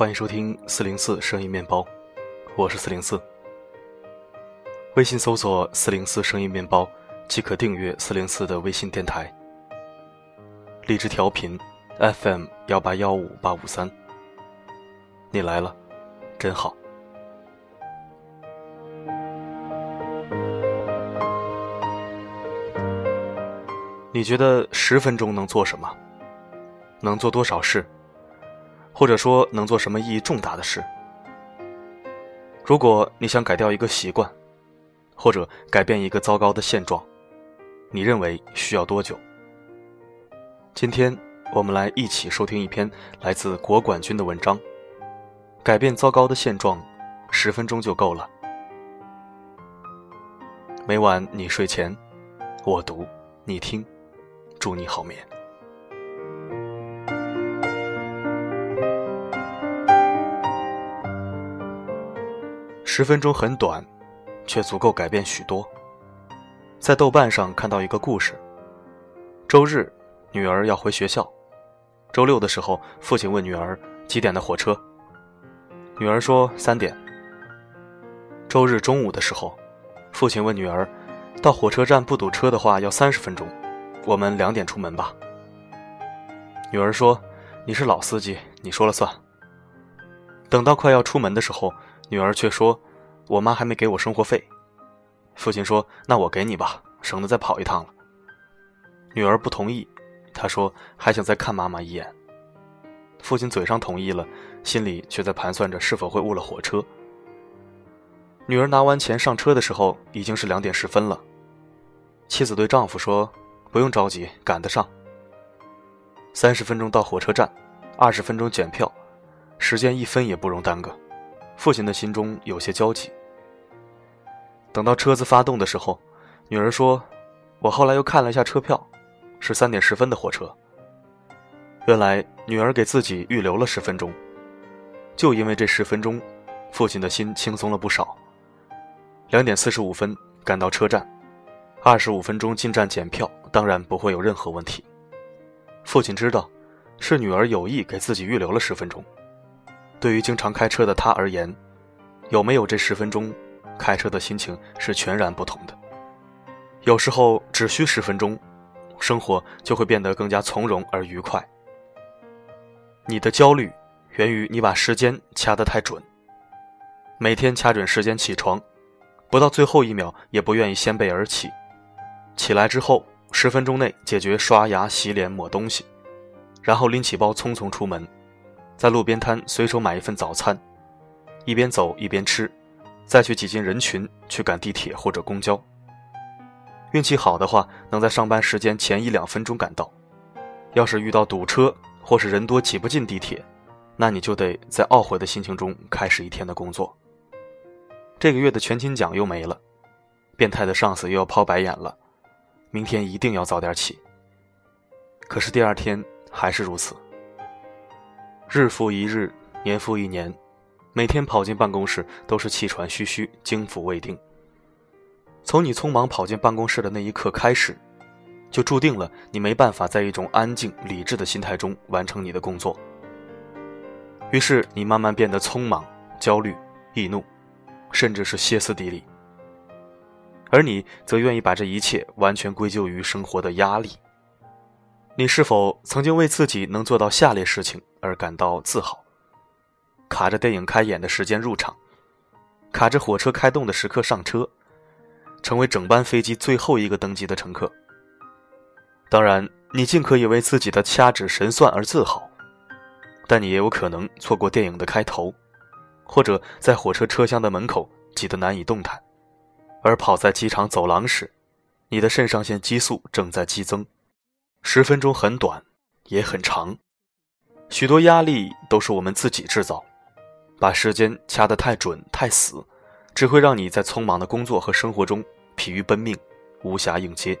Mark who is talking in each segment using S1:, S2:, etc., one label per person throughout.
S1: 欢迎收听四零四声音面包，我是四零四。微信搜索“四零四声音面包”即可订阅四零四的微信电台。荔枝调频 FM 幺八幺五八五三，你来了，真好。你觉得十分钟能做什么？能做多少事？或者说能做什么意义重大的事？如果你想改掉一个习惯，或者改变一个糟糕的现状，你认为需要多久？今天我们来一起收听一篇来自国管军的文章：改变糟糕的现状，十分钟就够了。每晚你睡前，我读，你听。祝你好眠。十分钟很短，却足够改变许多。在豆瓣上看到一个故事：周日，女儿要回学校；周六的时候，父亲问女儿几点的火车，女儿说三点。周日中午的时候，父亲问女儿，到火车站不堵车的话要三十分钟。我们两点出门吧。女儿说：“你是老司机，你说了算。”等到快要出门的时候，女儿却说：“我妈还没给我生活费。”父亲说：“那我给你吧，省得再跑一趟了。”女儿不同意，她说：“还想再看妈妈一眼。”父亲嘴上同意了，心里却在盘算着是否会误了火车。女儿拿完钱上车的时候，已经是两点十分了。妻子对丈夫说。不用着急，赶得上。三十分钟到火车站，二十分钟检票，时间一分也不容耽搁。父亲的心中有些焦急。等到车子发动的时候，女儿说：“我后来又看了一下车票，是三点十分的火车。”原来女儿给自己预留了十分钟，就因为这十分钟，父亲的心轻松了不少。两点四十五分赶到车站。二十五分钟进站检票，当然不会有任何问题。父亲知道，是女儿有意给自己预留了十分钟。对于经常开车的他而言，有没有这十分钟，开车的心情是全然不同的。有时候只需十分钟，生活就会变得更加从容而愉快。你的焦虑源于你把时间掐得太准，每天掐准时间起床，不到最后一秒也不愿意掀被而起。起来之后，十分钟内解决刷牙、洗脸、抹东西，然后拎起包匆匆出门，在路边摊随手买一份早餐，一边走一边吃，再去挤进人群去赶地铁或者公交。运气好的话，能在上班时间前一两分钟赶到；要是遇到堵车或是人多挤不进地铁，那你就得在懊悔的心情中开始一天的工作。这个月的全勤奖又没了，变态的上司又要抛白眼了。明天一定要早点起。可是第二天还是如此。日复一日，年复一年，每天跑进办公室都是气喘吁吁、惊腑未定。从你匆忙跑进办公室的那一刻开始，就注定了你没办法在一种安静理智的心态中完成你的工作。于是你慢慢变得匆忙、焦虑、易怒，甚至是歇斯底里。而你则愿意把这一切完全归咎于生活的压力。你是否曾经为自己能做到下列事情而感到自豪？卡着电影开演的时间入场，卡着火车开动的时刻上车，成为整班飞机最后一个登机的乘客。当然，你尽可以为自己的掐指神算而自豪，但你也有可能错过电影的开头，或者在火车车厢的门口挤得难以动弹。而跑在机场走廊时，你的肾上腺激素正在激增。十分钟很短，也很长。许多压力都是我们自己制造，把时间掐得太准太死，只会让你在匆忙的工作和生活中疲于奔命，无暇应接。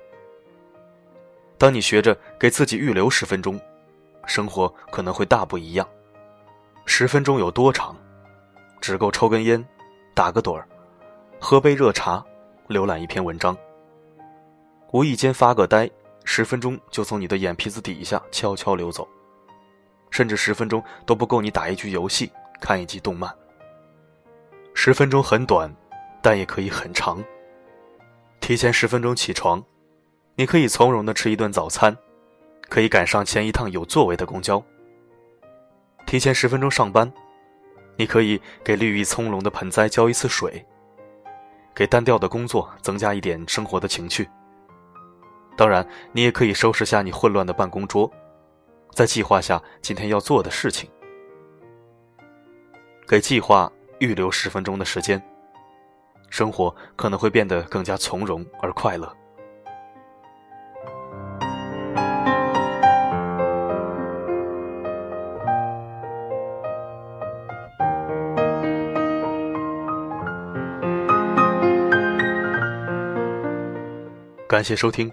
S1: 当你学着给自己预留十分钟，生活可能会大不一样。十分钟有多长？只够抽根烟，打个盹儿，喝杯热茶。浏览一篇文章，无意间发个呆，十分钟就从你的眼皮子底下悄悄流走，甚至十分钟都不够你打一局游戏，看一集动漫。十分钟很短，但也可以很长。提前十分钟起床，你可以从容的吃一顿早餐，可以赶上前一趟有座位的公交。提前十分钟上班，你可以给绿意葱茏的盆栽浇一次水，给单调的工作增加一点生活的情趣。当然，你也可以收拾下你混乱的办公桌，再计划下今天要做的事情。给计划预留十分钟的时间，生活可能会变得更加从容而快乐。感谢收听，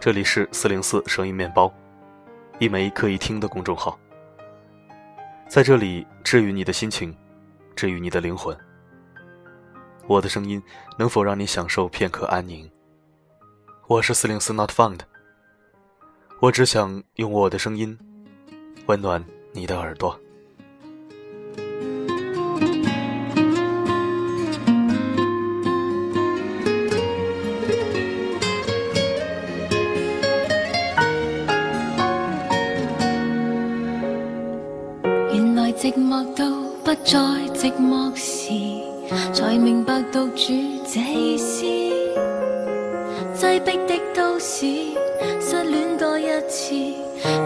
S1: 这里是四零四声音面包，一枚可以听的公众号。在这里治愈你的心情，治愈你的灵魂。我的声音能否让你享受片刻安宁？我是四零四 Not Found，我只想用我的声音温暖你的耳朵。
S2: 在寂寞时，才明白独处这意思。挤迫的都市，失恋多一次，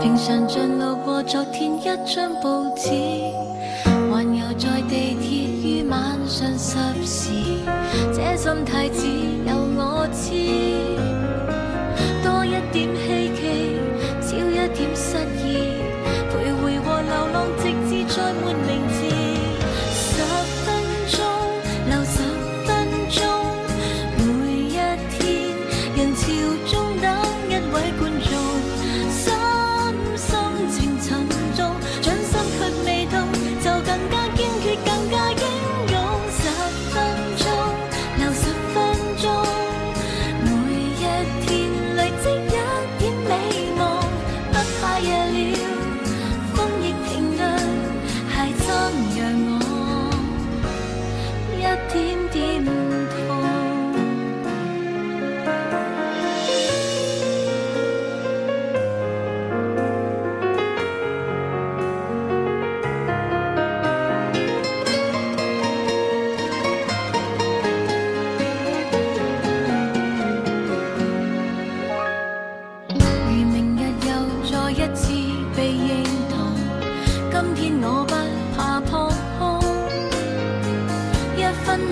S2: 平常像路过昨天一张报纸，环游在地铁于晚上十时，这心态只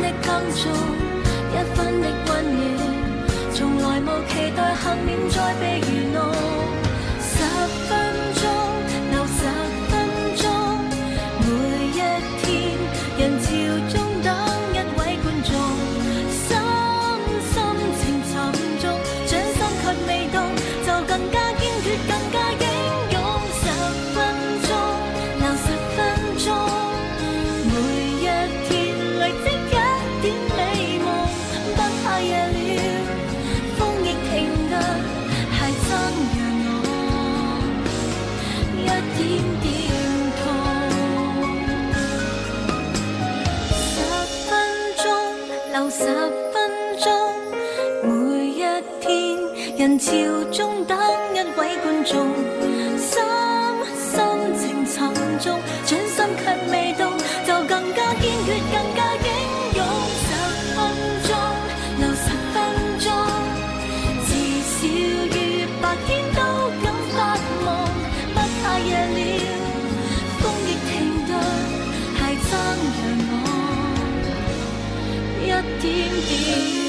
S2: 一分的温暖，从来无期待幸免再被愚弄。动，真心却未动，就更加坚决，更加英勇。十分钟，留十分钟，至少于白天都敢发梦。不怕夜了，风亦停顿，系争让我一点点。